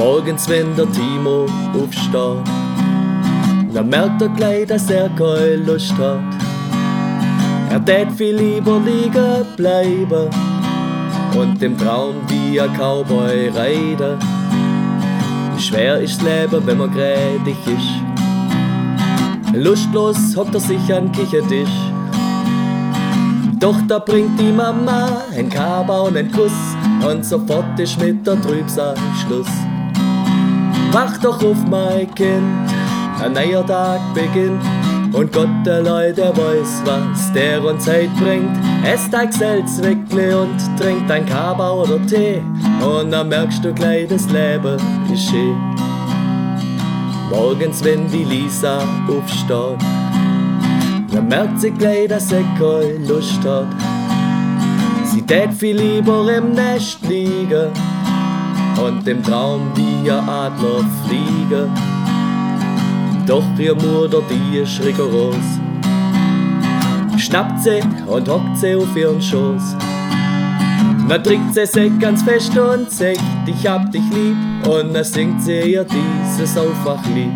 Morgens, wenn der Timo aufsteht, dann merkt er gleich, dass er keine Lust hat. Er tät viel lieber liegen bleiben und im Traum wie ein Cowboy reiten. Schwer ist Leben, wenn man grädig ist. Lustlos hockt er sich an Kichertisch. Doch da bringt die Mama ein Kaba und ein Kuss und sofort ist mit der Trübsal Schluss. Wach doch auf, mein Kind, ein neuer Tag beginnt. Und Gott allein, der weiß, was der uns Zeit bringt. Esst ein Geselzweckle und trinkt ein Kaba oder Tee. Und dann merkst du gleich, das Leben ist schön. Morgens, wenn die Lisa aufsteht, dann merkt sie gleich, dass sie keine Lust hat. Sie tät viel lieber im Nest liegen und im Traum wie ein Adler fliegen. Doch ihr Mutter, die ist rigoros, schnappt sie und hockt sie auf ihren Schoß. Dann trinkt sie sich ganz fest und sagt, ich hab dich lieb. Und dann singt sie ihr dieses Aufwachlied.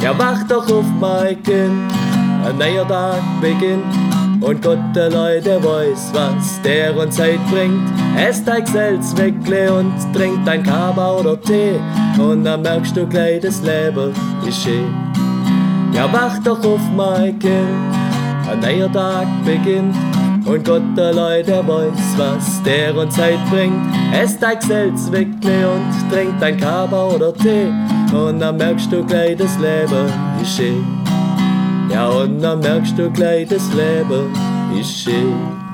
Ja, wach doch auf, mein Kind, ein neuer Tag beginnt. Und Gott allein, der weiß, was der uns Zeit bringt. Esst ein Geselzweckle und trinkt ein Kaba oder Tee. Und dann merkst du gleich, das Leben ist schön. Ja, wach doch auf, mein Kind, ein neuer Tag beginnt. Und Gott allein, der weiß, was der uns Zeit bringt. Esst ein Geselzweckle und trinkt ein Kaba oder Tee. Und dann merkst du gleich, das Leben ist schön. Ja, und dann merkst du gleich, das Leben ist schön.